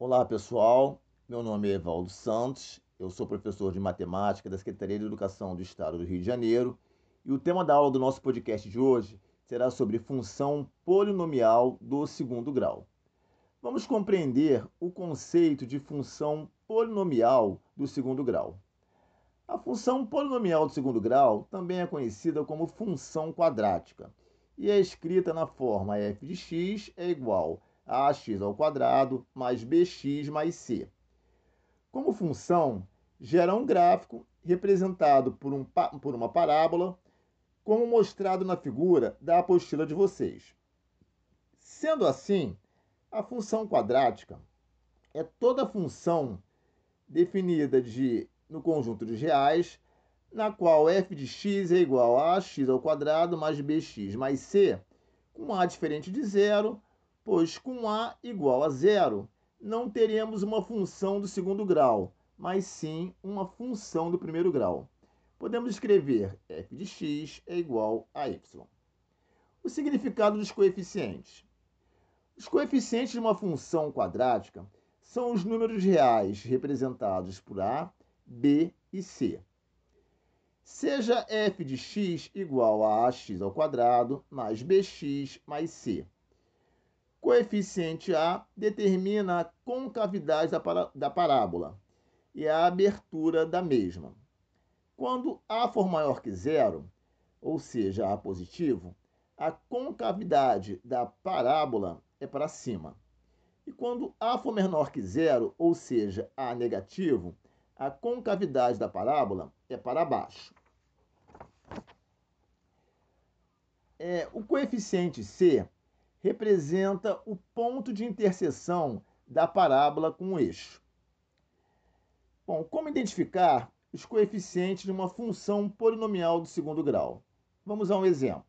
Olá pessoal, meu nome é Evaldo Santos, eu sou professor de matemática da Secretaria de Educação do Estado do Rio de Janeiro e o tema da aula do nosso podcast de hoje será sobre função polinomial do segundo grau. Vamos compreender o conceito de função polinomial do segundo grau. A função polinomial do segundo grau também é conhecida como função quadrática e é escrita na forma f de x é igual ax ao quadrado mais bx mais c. Como função, gera um gráfico representado por, um, por uma parábola, como mostrado na figura da apostila de vocês. Sendo assim, a função quadrática é toda função definida de, no conjunto de reais, na qual f de x é igual a ax ao quadrado mais bx mais c, com a diferente de zero, pois com a igual a zero, não teremos uma função do segundo grau, mas sim uma função do primeiro grau. Podemos escrever f de x é igual a y. O significado dos coeficientes. Os coeficientes de uma função quadrática são os números reais representados por a, b e c. Seja f de x igual a ax ao quadrado mais bx mais c Coeficiente A determina a concavidade da, para, da parábola e a abertura da mesma. Quando A for maior que zero, ou seja, A positivo, a concavidade da parábola é para cima. E quando A for menor que zero, ou seja, A negativo, a concavidade da parábola é para baixo. É, o coeficiente C representa o ponto de interseção da parábola com o eixo. Bom, como identificar os coeficientes de uma função polinomial do segundo grau? Vamos a um exemplo.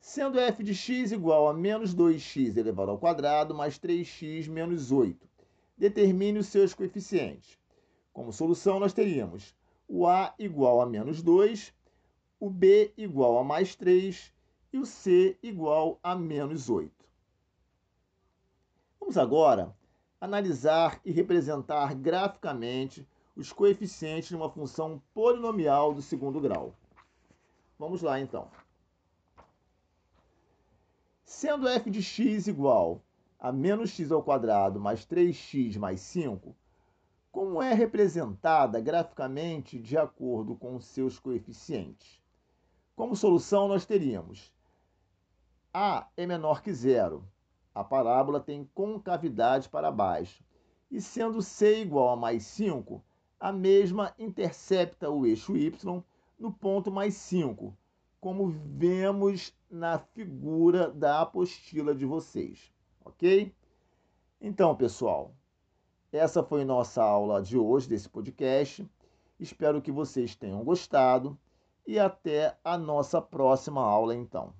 Sendo f de x igual a menos 2x elevado ao quadrado mais 3x menos 8, determine os seus coeficientes. Como solução, nós teríamos o a igual a menos 2, o b igual a mais 3 e o C igual a menos 8. Vamos agora analisar e representar graficamente os coeficientes de uma função polinomial do segundo grau. Vamos lá, então. Sendo f de x igual a menos x ao quadrado mais 3x mais 5, como é representada graficamente de acordo com seus coeficientes? Como solução, nós teríamos a é menor que zero. A parábola tem concavidade para baixo. E sendo C igual a mais 5, a mesma intercepta o eixo Y no ponto mais 5, como vemos na figura da apostila de vocês, ok? Então, pessoal, essa foi nossa aula de hoje desse podcast. Espero que vocês tenham gostado e até a nossa próxima aula, então.